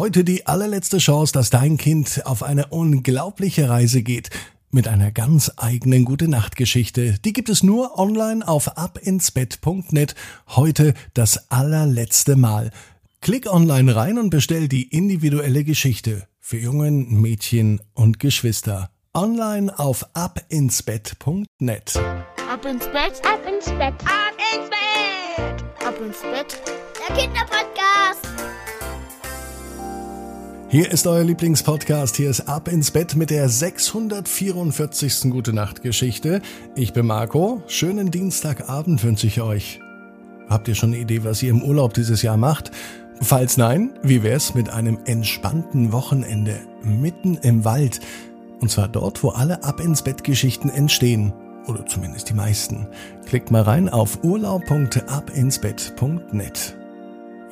Heute die allerletzte Chance, dass dein Kind auf eine unglaubliche Reise geht mit einer ganz eigenen gute Nachtgeschichte. Die gibt es nur online auf abinsbett.net. Heute das allerletzte Mal. Klick online rein und bestell die individuelle Geschichte für Jungen, Mädchen und Geschwister. Online auf abinsbett.net. Ab ins Bett, ab ins Bett, ab ins Bett, ab ins Bett. Der Kinderpodcast. Hier ist euer Lieblingspodcast. Hier ist Ab ins Bett mit der 644. Gute Nacht Geschichte. Ich bin Marco. Schönen Dienstagabend wünsche ich euch. Habt ihr schon eine Idee, was ihr im Urlaub dieses Jahr macht? Falls nein, wie wär's mit einem entspannten Wochenende mitten im Wald? Und zwar dort, wo alle Ab ins Bett Geschichten entstehen. Oder zumindest die meisten. Klickt mal rein auf urlaub.abinsbett.net.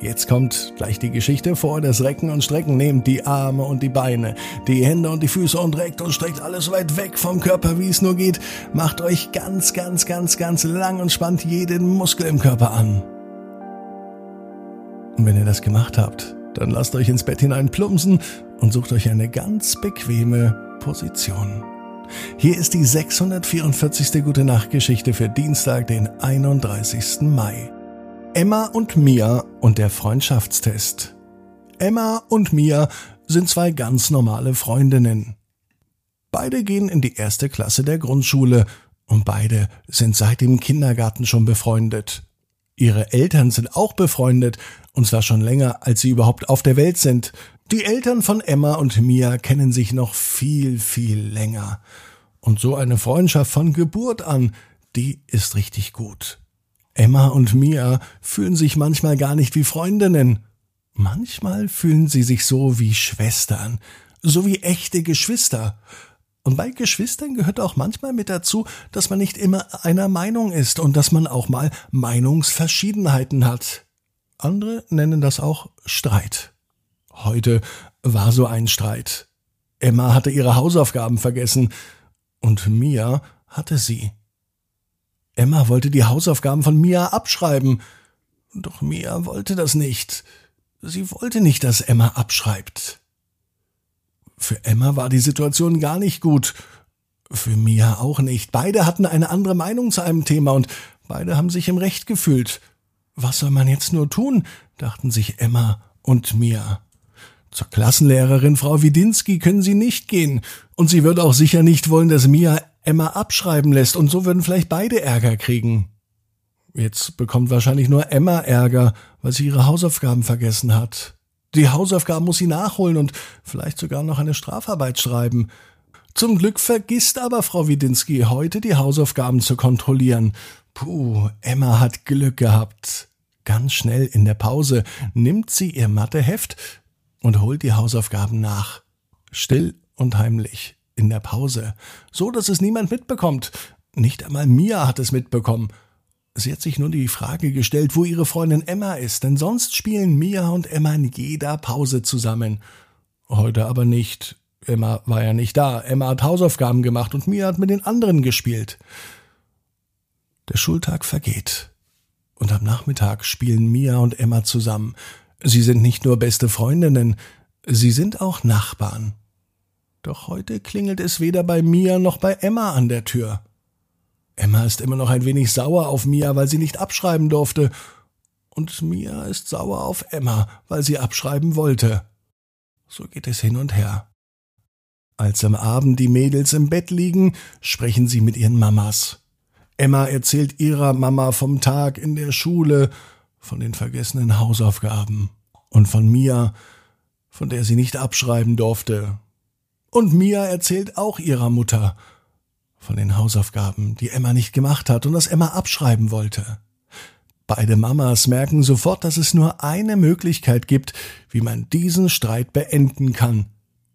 Jetzt kommt gleich die Geschichte vor. Das Recken und Strecken nehmt die Arme und die Beine, die Hände und die Füße und reckt und streckt alles weit weg vom Körper, wie es nur geht. Macht euch ganz, ganz, ganz, ganz lang und spannt jeden Muskel im Körper an. Und wenn ihr das gemacht habt, dann lasst euch ins Bett hinein plumpsen und sucht euch eine ganz bequeme Position. Hier ist die 644. Gute Nacht Geschichte für Dienstag, den 31. Mai. Emma und Mia und der Freundschaftstest. Emma und Mia sind zwei ganz normale Freundinnen. Beide gehen in die erste Klasse der Grundschule und beide sind seit dem Kindergarten schon befreundet. Ihre Eltern sind auch befreundet, und zwar schon länger, als sie überhaupt auf der Welt sind. Die Eltern von Emma und Mia kennen sich noch viel, viel länger. Und so eine Freundschaft von Geburt an, die ist richtig gut. Emma und Mia fühlen sich manchmal gar nicht wie Freundinnen. Manchmal fühlen sie sich so wie Schwestern, so wie echte Geschwister. Und bei Geschwistern gehört auch manchmal mit dazu, dass man nicht immer einer Meinung ist und dass man auch mal Meinungsverschiedenheiten hat. Andere nennen das auch Streit. Heute war so ein Streit. Emma hatte ihre Hausaufgaben vergessen und Mia hatte sie. Emma wollte die Hausaufgaben von Mia abschreiben. Doch Mia wollte das nicht. Sie wollte nicht, dass Emma abschreibt. Für Emma war die Situation gar nicht gut. Für Mia auch nicht. Beide hatten eine andere Meinung zu einem Thema und beide haben sich im Recht gefühlt. Was soll man jetzt nur tun? dachten sich Emma und Mia. Zur Klassenlehrerin Frau Widinski können sie nicht gehen, und sie wird auch sicher nicht wollen, dass Mia Emma abschreiben lässt und so würden vielleicht beide Ärger kriegen. Jetzt bekommt wahrscheinlich nur Emma Ärger, weil sie ihre Hausaufgaben vergessen hat. Die Hausaufgaben muss sie nachholen und vielleicht sogar noch eine Strafarbeit schreiben. Zum Glück vergisst aber Frau Widinski heute die Hausaufgaben zu kontrollieren. Puh, Emma hat Glück gehabt. Ganz schnell in der Pause nimmt sie ihr Matheheft und holt die Hausaufgaben nach. Still und heimlich in der Pause, so dass es niemand mitbekommt. Nicht einmal Mia hat es mitbekommen. Sie hat sich nur die Frage gestellt, wo ihre Freundin Emma ist, denn sonst spielen Mia und Emma in jeder Pause zusammen. Heute aber nicht. Emma war ja nicht da. Emma hat Hausaufgaben gemacht und Mia hat mit den anderen gespielt. Der Schultag vergeht. Und am Nachmittag spielen Mia und Emma zusammen. Sie sind nicht nur beste Freundinnen, sie sind auch Nachbarn. Doch heute klingelt es weder bei Mia noch bei Emma an der Tür. Emma ist immer noch ein wenig sauer auf Mia, weil sie nicht abschreiben durfte. Und Mia ist sauer auf Emma, weil sie abschreiben wollte. So geht es hin und her. Als am Abend die Mädels im Bett liegen, sprechen sie mit ihren Mamas. Emma erzählt ihrer Mama vom Tag in der Schule, von den vergessenen Hausaufgaben und von Mia, von der sie nicht abschreiben durfte, und Mia erzählt auch ihrer Mutter von den Hausaufgaben, die Emma nicht gemacht hat und das Emma abschreiben wollte. Beide Mamas merken sofort, dass es nur eine Möglichkeit gibt, wie man diesen Streit beenden kann.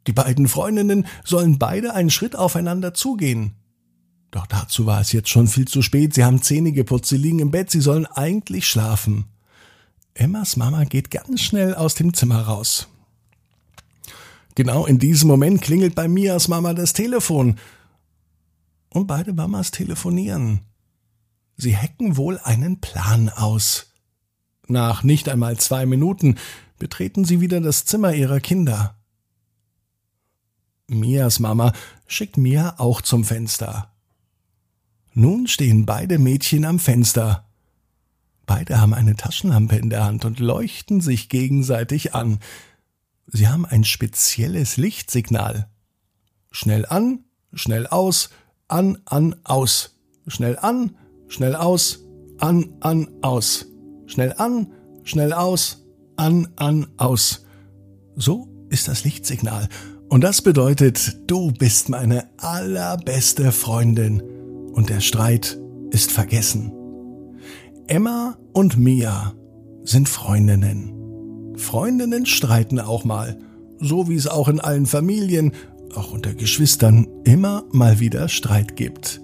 Die beiden Freundinnen sollen beide einen Schritt aufeinander zugehen. Doch dazu war es jetzt schon viel zu spät. Sie haben Zähne geputzt, sie liegen im Bett, sie sollen eigentlich schlafen. Emmas Mama geht ganz schnell aus dem Zimmer raus. Genau in diesem Moment klingelt bei Mias Mama das Telefon. Und beide Mamas telefonieren. Sie hacken wohl einen Plan aus. Nach nicht einmal zwei Minuten betreten sie wieder das Zimmer ihrer Kinder. Mias Mama schickt Mia auch zum Fenster. Nun stehen beide Mädchen am Fenster. Beide haben eine Taschenlampe in der Hand und leuchten sich gegenseitig an. Sie haben ein spezielles Lichtsignal. Schnell an, schnell aus, an, an, aus. Schnell an, schnell aus, an, an, aus. Schnell an, schnell aus, an, an, aus. So ist das Lichtsignal. Und das bedeutet, du bist meine allerbeste Freundin. Und der Streit ist vergessen. Emma und Mia sind Freundinnen. Freundinnen streiten auch mal, so wie es auch in allen Familien, auch unter Geschwistern, immer mal wieder Streit gibt.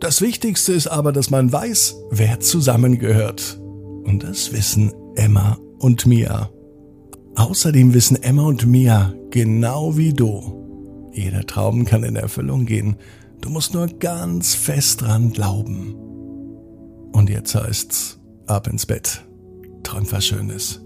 Das Wichtigste ist aber, dass man weiß, wer zusammengehört. Und das wissen Emma und Mia. Außerdem wissen Emma und Mia genau wie du. Jeder Traum kann in Erfüllung gehen. Du musst nur ganz fest dran glauben. Und jetzt heißt's ab ins Bett. Träum was Schönes.